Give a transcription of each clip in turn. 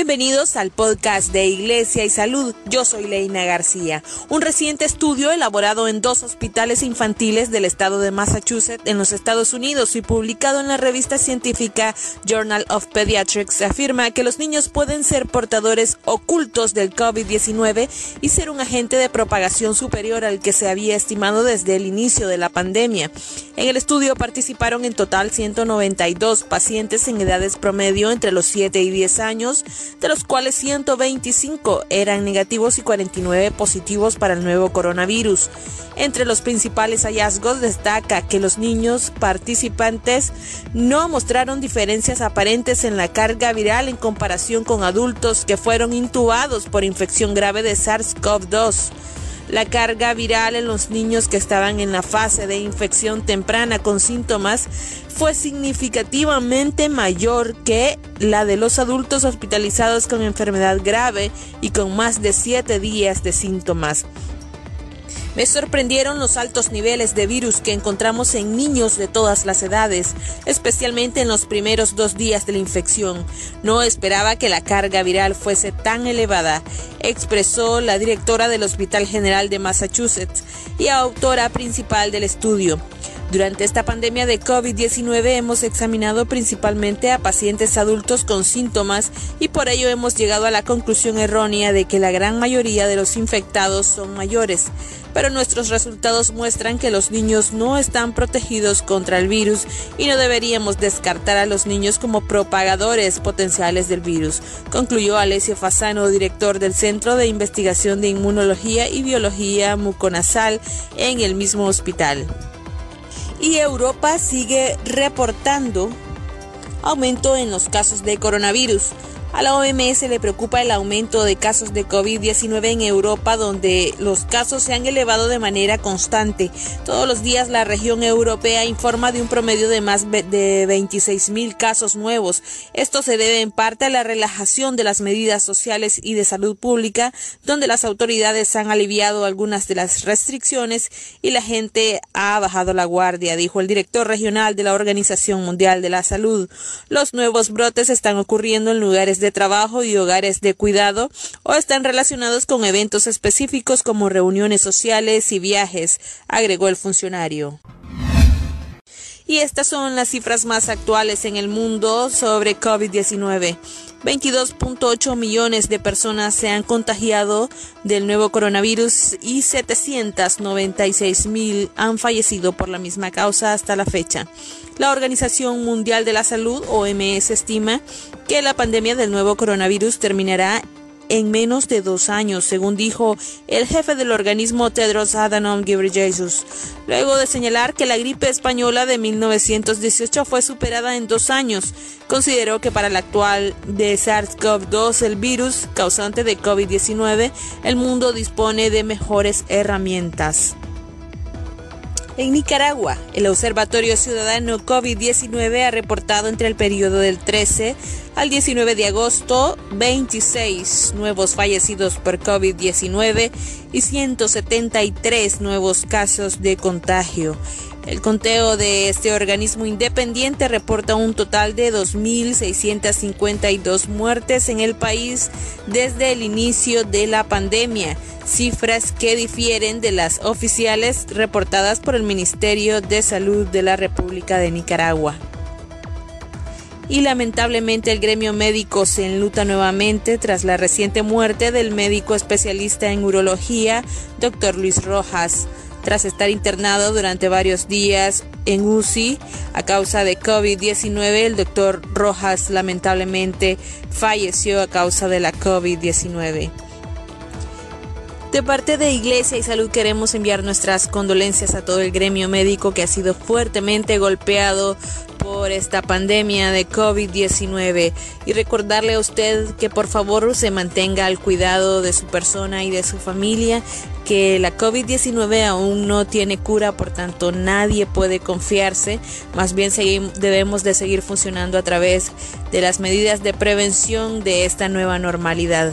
Bienvenidos al podcast de Iglesia y Salud. Yo soy Leina García. Un reciente estudio elaborado en dos hospitales infantiles del estado de Massachusetts en los Estados Unidos y publicado en la revista científica Journal of Pediatrics afirma que los niños pueden ser portadores ocultos del COVID-19 y ser un agente de propagación superior al que se había estimado desde el inicio de la pandemia. En el estudio participaron en total 192 pacientes en edades promedio entre los 7 y 10 años, de los cuales 125 eran negativos y 49 positivos para el nuevo coronavirus. Entre los principales hallazgos destaca que los niños participantes no mostraron diferencias aparentes en la carga viral en comparación con adultos que fueron intubados por infección grave de SARS-CoV-2. La carga viral en los niños que estaban en la fase de infección temprana con síntomas fue significativamente mayor que la de los adultos hospitalizados con enfermedad grave y con más de siete días de síntomas. Me sorprendieron los altos niveles de virus que encontramos en niños de todas las edades, especialmente en los primeros dos días de la infección. No esperaba que la carga viral fuese tan elevada, expresó la directora del Hospital General de Massachusetts y autora principal del estudio. Durante esta pandemia de COVID-19 hemos examinado principalmente a pacientes adultos con síntomas y por ello hemos llegado a la conclusión errónea de que la gran mayoría de los infectados son mayores. Pero nuestros resultados muestran que los niños no están protegidos contra el virus y no deberíamos descartar a los niños como propagadores potenciales del virus, concluyó Alessio Fasano, director del Centro de Investigación de Inmunología y Biología Muconasal en el mismo hospital y Europa sigue reportando aumento en los casos de coronavirus. A la OMS le preocupa el aumento de casos de COVID-19 en Europa, donde los casos se han elevado de manera constante. Todos los días la región europea informa de un promedio de más de 26 mil casos nuevos. Esto se debe en parte a la relajación de las medidas sociales y de salud pública, donde las autoridades han aliviado algunas de las restricciones y la gente ha bajado la guardia, dijo el director regional de la Organización Mundial de la Salud. Los nuevos brotes están ocurriendo en lugares de trabajo y hogares de cuidado o están relacionados con eventos específicos como reuniones sociales y viajes, agregó el funcionario. Y estas son las cifras más actuales en el mundo sobre COVID-19. 22.8 millones de personas se han contagiado del nuevo coronavirus y 796 mil han fallecido por la misma causa hasta la fecha. La Organización Mundial de la Salud, OMS, estima que la pandemia del nuevo coronavirus terminará en menos de dos años, según dijo el jefe del organismo Tedros Adhanom Ghebreyesus, luego de señalar que la gripe española de 1918 fue superada en dos años. Consideró que para la actual de SARS-CoV-2, el virus causante de COVID-19, el mundo dispone de mejores herramientas. En Nicaragua, el Observatorio Ciudadano COVID-19 ha reportado entre el periodo del 13 al 19 de agosto 26 nuevos fallecidos por COVID-19 y 173 nuevos casos de contagio. El conteo de este organismo independiente reporta un total de 2.652 muertes en el país desde el inicio de la pandemia, cifras que difieren de las oficiales reportadas por el Ministerio de Salud de la República de Nicaragua. Y lamentablemente el gremio médico se enluta nuevamente tras la reciente muerte del médico especialista en urología, doctor Luis Rojas tras estar internado durante varios días en UCI a causa de COVID-19. El doctor Rojas lamentablemente falleció a causa de la COVID-19. De parte de Iglesia y Salud queremos enviar nuestras condolencias a todo el gremio médico que ha sido fuertemente golpeado por esta pandemia de COVID-19 y recordarle a usted que por favor se mantenga al cuidado de su persona y de su familia, que la COVID-19 aún no tiene cura, por tanto nadie puede confiarse, más bien debemos de seguir funcionando a través de las medidas de prevención de esta nueva normalidad.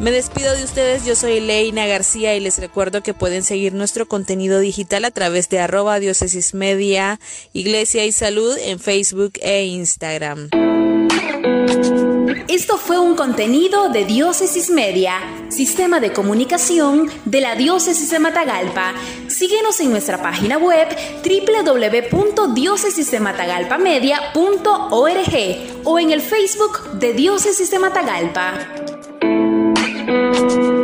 Me despido de ustedes, yo soy Leina García y les recuerdo que pueden seguir nuestro contenido digital a través de arroba diócesis media, iglesia y salud en Facebook e Instagram. Esto fue un contenido de Diócesis Media, sistema de comunicación de la Diócesis de Matagalpa. Síguenos en nuestra página web www.diócesisdematagalpamedia.org o en el Facebook de Diócesis de Matagalpa. Thank you.